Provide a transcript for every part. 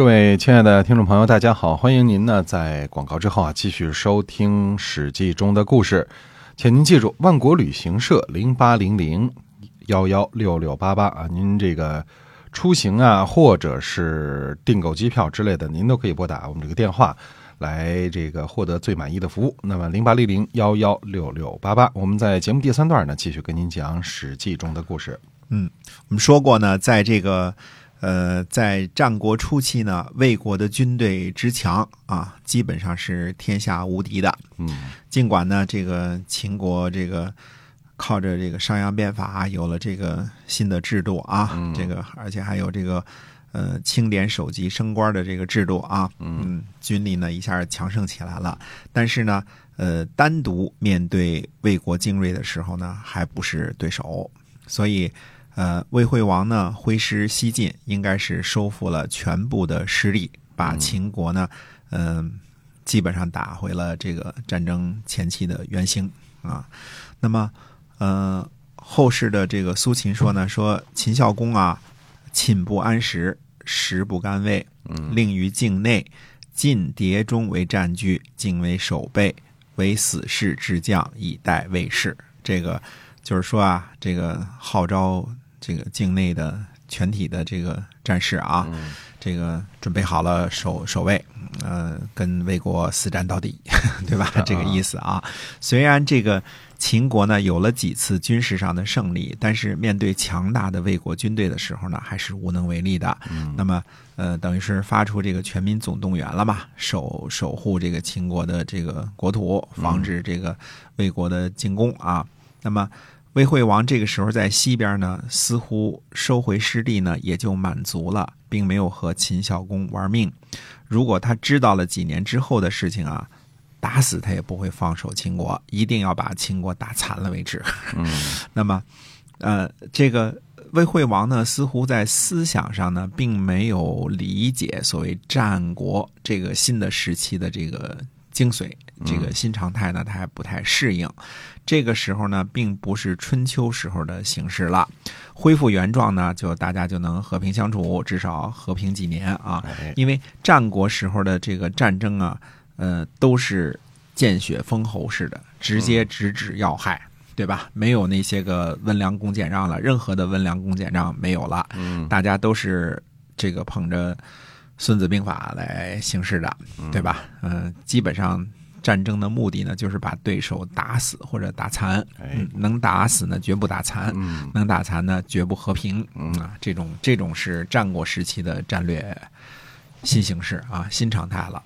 各位亲爱的听众朋友，大家好！欢迎您呢在广告之后啊继续收听《史记》中的故事，请您记住万国旅行社零八零零幺幺六六八八啊，您这个出行啊或者是订购机票之类的，您都可以拨打我们这个电话来这个获得最满意的服务。那么零八零零幺幺六六八八，我们在节目第三段呢继续跟您讲《史记》中的故事。嗯，我们说过呢，在这个。呃，在战国初期呢，魏国的军队之强啊，基本上是天下无敌的。嗯，尽管呢，这个秦国这个靠着这个商鞅变法有了这个新的制度啊，这个而且还有这个呃清点首级升官的这个制度啊，嗯，军力呢一下强盛起来了。但是呢，呃，单独面对魏国精锐的时候呢，还不是对手，所以。呃，魏惠王呢挥师西进，应该是收复了全部的失地，把秦国呢，嗯，基本上打回了这个战争前期的原形啊。那么，呃，后世的这个苏秦说呢，说秦孝公啊，寝不安食，食不甘味，令于境内进迭中为战据，境为守备，为死士之将，以待卫士。这个就是说啊，这个号召。这个境内的全体的这个战士啊，这个准备好了守守卫，呃，跟魏国死战到底，对吧？这个意思啊。虽然这个秦国呢有了几次军事上的胜利，但是面对强大的魏国军队的时候呢，还是无能为力的。那么，呃，等于是发出这个全民总动员了嘛，守守护这个秦国的这个国土，防止这个魏国的进攻啊。那么。魏惠王这个时候在西边呢，似乎收回失地呢，也就满足了，并没有和秦孝公玩命。如果他知道了几年之后的事情啊，打死他也不会放手秦国，一定要把秦国打残了为止。嗯，那么，呃，这个魏惠王呢，似乎在思想上呢，并没有理解所谓战国这个新的时期的这个。精髓，这个新常态呢，他还不太适应。这个时候呢，并不是春秋时候的形式了。恢复原状呢，就大家就能和平相处，至少和平几年啊。因为战国时候的这个战争啊，呃，都是见血封喉式的，直接直指要害，对吧？没有那些个温良恭俭让了，任何的温良恭俭让没有了。嗯，大家都是这个捧着。《孙子兵法》来行事的，对吧？嗯，基本上战争的目的呢，就是把对手打死或者打残。哎，能打死呢，绝不打残；能打残呢，绝不和平。嗯啊，这种这种是战国时期的战略新形式啊，新常态了。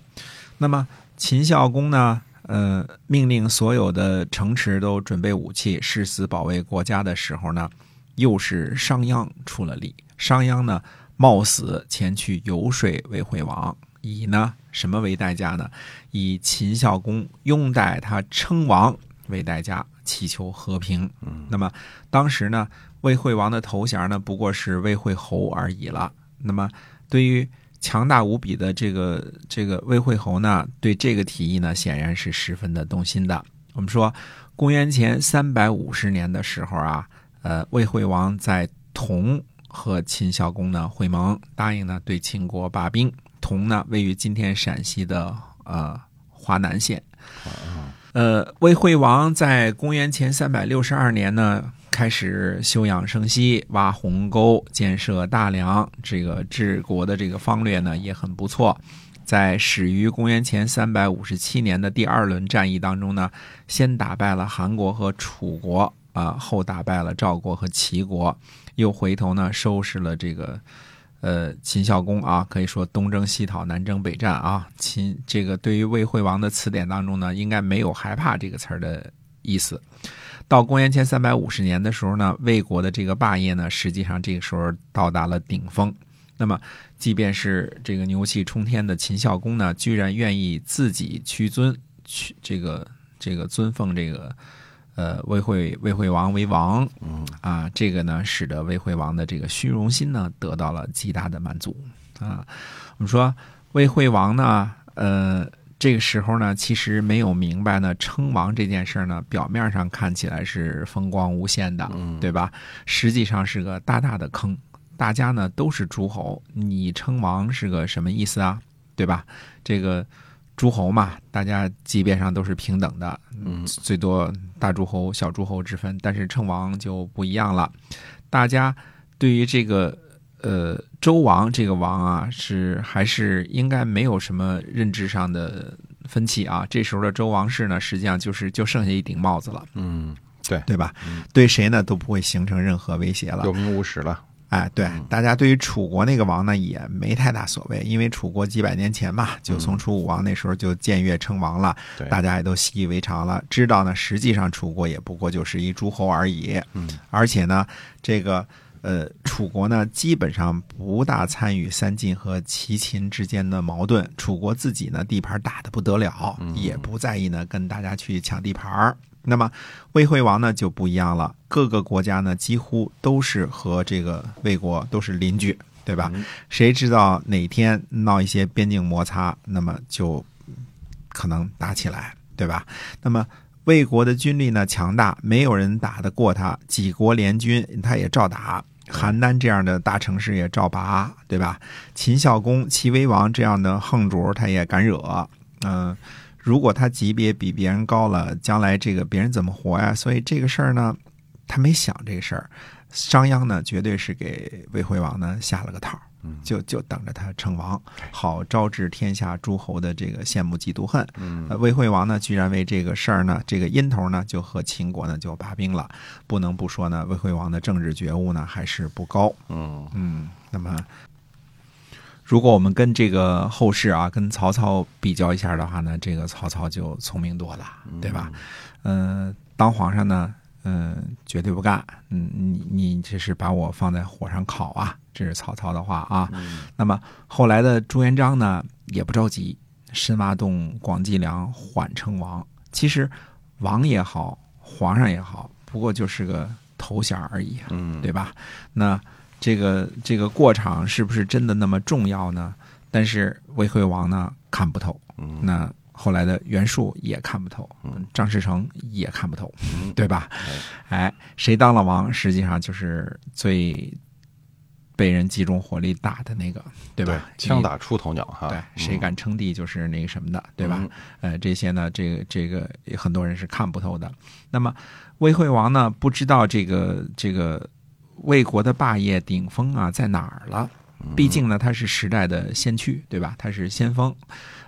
那么秦孝公呢，呃，命令所有的城池都准备武器，誓死保卫国家的时候呢，又是商鞅出了力。商鞅呢？冒死前去游说魏惠王，以呢什么为代价呢？以秦孝公拥戴他称王为代价，祈求和平。嗯，那么当时呢，魏惠王的头衔呢不过是魏惠侯而已了。那么对于强大无比的这个这个魏惠侯呢，对这个提议呢，显然是十分的动心的。我们说，公元前三百五十年的时候啊，呃，魏惠王在同。和秦孝公呢会盟，答应呢对秦国罢兵。同呢位于今天陕西的呃华南县。呃，魏惠王在公元前三百六十二年呢开始休养生息，挖鸿沟，建设大梁，这个治国的这个方略呢也很不错。在始于公元前三百五十七年的第二轮战役当中呢，先打败了韩国和楚国。啊，后打败了赵国和齐国，又回头呢收拾了这个，呃，秦孝公啊，可以说东征西讨，南征北战啊。秦这个对于魏惠王的词典当中呢，应该没有害怕这个词儿的意思。到公元前三百五十年的时候呢，魏国的这个霸业呢，实际上这个时候到达了顶峰。那么，即便是这个牛气冲天的秦孝公呢，居然愿意自己屈尊，去这个这个尊奉这个。呃，魏惠魏惠王为王，嗯啊，这个呢，使得魏惠王的这个虚荣心呢得到了极大的满足啊。我们说魏惠王呢，呃，这个时候呢，其实没有明白呢，称王这件事呢，表面上看起来是风光无限的，对吧？实际上是个大大的坑。大家呢都是诸侯，你称王是个什么意思啊？对吧？这个诸侯嘛，大家级别上都是平等的，嗯最多大诸侯、小诸侯之分，但是称王就不一样了。大家对于这个呃周王这个王啊，是还是应该没有什么认知上的分歧啊。这时候的周王室呢，实际上就是就剩下一顶帽子了，嗯，对，对吧？对谁呢都不会形成任何威胁了有。名无实了。哎，对，大家对于楚国那个王呢也没太大所谓，因为楚国几百年前嘛，就从楚武王那时候就僭越称王了，对，大家也都习以为常了，知道呢，实际上楚国也不过就是一诸侯而已。嗯，而且呢，这个呃，楚国呢基本上不大参与三晋和齐秦之间的矛盾，楚国自己呢地盘大的不得了，也不在意呢跟大家去抢地盘儿。那么魏惠王呢就不一样了，各个国家呢几乎都是和这个魏国都是邻居，对吧？嗯谁知道哪天闹一些边境摩擦，那么就可能打起来，对吧？那么魏国的军力呢强大，没有人打得过他，几国联军他也照打。邯郸这样的大城市也照拔，对吧？秦孝公、齐威王这样的横主他也敢惹，嗯、如果他级别比别人高了，将来这个别人怎么活呀？所以这个事儿呢，他没想这个事儿。商鞅呢，绝对是给魏惠王呢下了个套就就等着他称王，好招致天下诸侯的这个羡慕嫉妒恨。嗯呃魏惠王呢，居然为这个事儿呢，这个因头呢，就和秦国呢就罢兵了。不能不说呢，魏惠王的政治觉悟呢还是不高。嗯嗯，那么如果我们跟这个后世啊，跟曹操比较一下的话呢，这个曹操就聪明多了，对吧？嗯、当皇上呢，嗯、绝对不干。嗯，你你这是把我放在火上烤啊！这是曹操的话啊。嗯那么后来的朱元璋呢，也不着急，深挖洞、广积粮，缓称王。其实王也好，皇上也好，不过就是个头衔而已啊。嗯，对吧？那这个这个过场是不是真的那么重要呢？但是魏惠王呢看不透，嗯那后来的袁术也看不透，嗯张士诚也看不透，嗯对吧？哎，谁当了王，实际上就是最被人集中火力打的那个，对吧？枪打出头鸟哈。对，嗯谁敢称帝就是那个什么的，对吧？？呃，这些呢，这个这个很多人是看不透的。那么魏惠王呢，不知道这个这个魏国的霸业顶峰啊在哪儿了。毕竟呢，它是时代的先驱，对吧？它是先锋，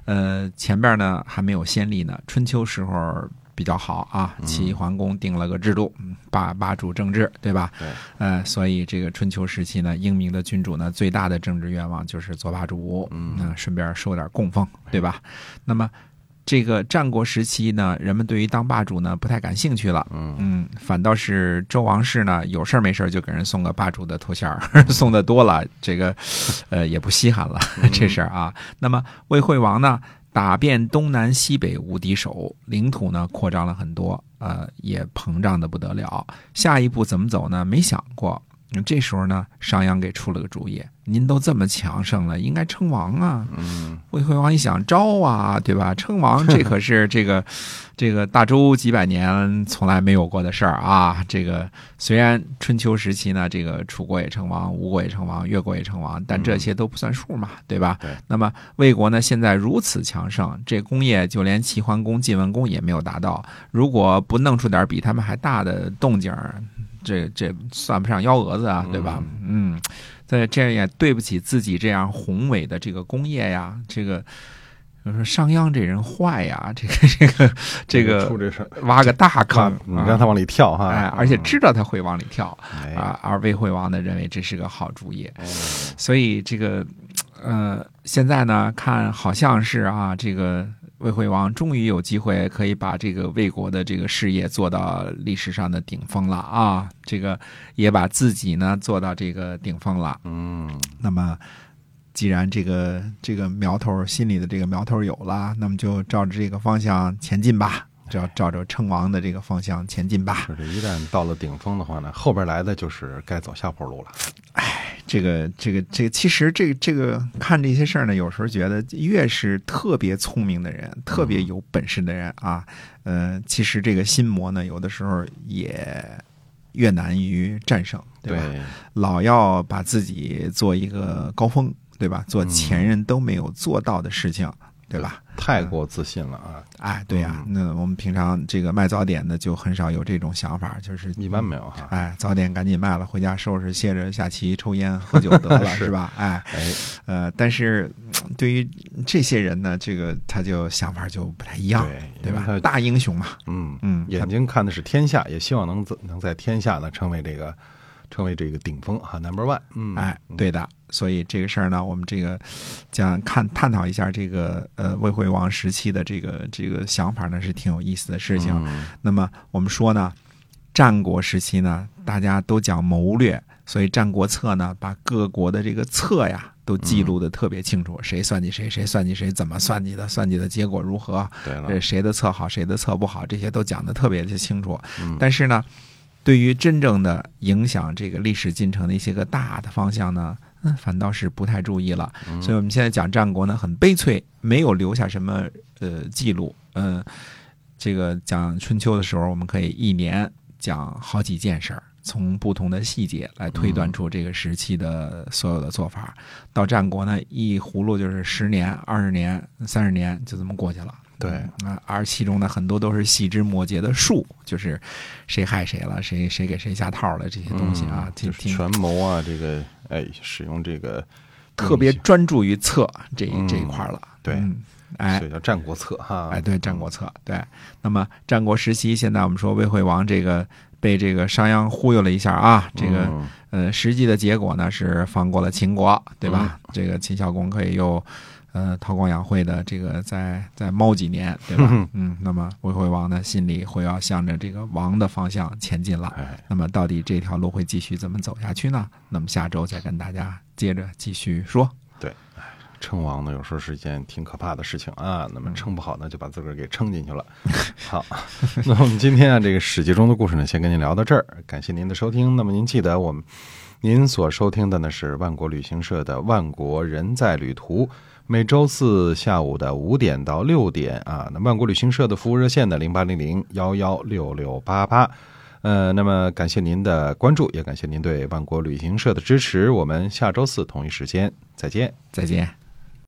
呃，前边呢还没有先例呢。春秋时候比较好啊，齐桓公定了个制度，嗯霸霸主政治，对吧？对，呃，所以这个春秋时期呢，英明的君主呢，最大的政治愿望就是做霸主，嗯那顺便收点供奉，对吧？那么这个战国时期呢，人们对于当霸主呢不太感兴趣了，嗯嗯，反倒是周王室呢，有事儿没事儿就给人送个霸主的头衔儿，送的多了，这个呃也不稀罕了 这事儿啊。那么魏惠王呢，打遍东南西北无敌手，领土呢扩张了很多，呃，也膨胀的不得了。下一步怎么走呢？没想过。嗯这时候呢，商鞅给出了个主意：您都这么强盛了，应该称王啊。嗯魏惠王一想，招啊，对吧？称王这可是这个这个大周几百年从来没有过的事儿啊。这个虽然春秋时期呢，这个楚国也称王，吴国也称王，越国也称王，但这些都不算数嘛，对吧？对那么魏国呢，现在如此强盛，这工业就连齐桓公、晋文公也没有达到。如果不弄出点比他们还大的动静儿，这这算不上幺蛾子啊，对吧？嗯，这这样也对不起自己这样宏伟的这个工业呀，这个。就说商鞅这人坏呀，这个这个这个出这事，挖个大坑，你让他往里跳哈。哎，而且知道他会往里跳哎啊，而魏惠王呢认为这是个好主意，哦所以这个呃，现在呢看好像是啊，这个魏惠王终于有机会可以把这个魏国的这个事业做到历史上的顶峰了啊，这个也把自己呢做到这个顶峰了。嗯那么，既然这个这个苗头心里的这个苗头有了，那么就照着这个方向前进吧，照照着称王的这个方向前进吧。就是这一旦到了顶峰的话呢，后边来的就是该走下坡路了。这个这个这个，其实这个这个看这些事儿呢，有时候觉得越是特别聪明的人，特别有本事的人啊，呃，其实这个心魔呢，有的时候也越难于战胜，对吧？对，老要把自己做一个高峰，对吧？做嗯前人都没有做到的事情，对吧？太过自信了啊，哎，对呀、嗯那我们平常这个卖早点的就很少有这种想法，就是一般没有哈。哎，早点赶紧卖了，回家收拾歇着下棋、抽烟、喝酒得了，是是吧？哎，哎，呃，但是嗯对于这些人呢，这个他就想法就不太一样，对吧？对因为他大英雄嘛，嗯嗯眼睛看的是天下，也希望能能在天下呢成为这个成为这个顶峰哈，number one。嗯，哎，对的。所以这个事儿呢，我们这个讲看探讨一下这个呃魏惠王时期的这个这个想法呢，是挺有意思的事情。嗯那么我们说呢，战国时期呢，大家都讲谋略，所以《战国策》呢，把各国的这个策呀都记录的特别清楚，谁算计谁，谁算计谁，怎么算计的，算计的结果如何，对谁的策好，谁的策不好，这些都讲的特别的清楚。嗯但是呢，对于真正的影响这个历史进程的一些个大的方向呢，嗯，反倒是不太注意了。嗯所以我们现在讲战国呢，很悲催，没有留下什么呃记录。嗯、这个讲春秋的时候，我们可以一年讲好几件事儿，从不同的细节来推断出这个时期的所有的做法。到战国呢，一葫芦就是十年、二十年、三十年，就这么过去了。对啊，而其中呢，很多都是细枝末节的术，就是谁害谁了，谁谁给谁下套了这些东西啊，嗯就是权谋啊，这个哎，使用这个特别专注于策这嗯这一块了。对嗯，哎些所以叫战国策哈。哎，对，战国策，对。那么战国时期，现在我们说魏惠王这个被这个商鞅忽悠了一下啊，这个嗯呃，实际的结果呢是放过了秦国，对吧？嗯这个秦孝公可以又呃韬光养晦的这个再再猫几年，对吧？嗯，那么魏惠王呢心里会要向着这个王的方向前进了。哎，那么到底这条路会继续怎么走下去呢？那么下周再跟大家接着继续说。称王呢，有时候是一件挺可怕的事情啊。那么称不好呢，就把自个儿给撑进去了。好，那我们今天啊，这个史记中的故事呢，先跟您聊到这儿。感谢您的收听。那么您记得我们，您所收听的呢是万国旅行社的《万国人在旅途》，每周四下午的五点到六点啊。那万国旅行社的服务热线呢，零八零零幺幺六六八八。呃，那么感谢您的关注，也感谢您对万国旅行社的支持。我们下周四同一时间再见。再见。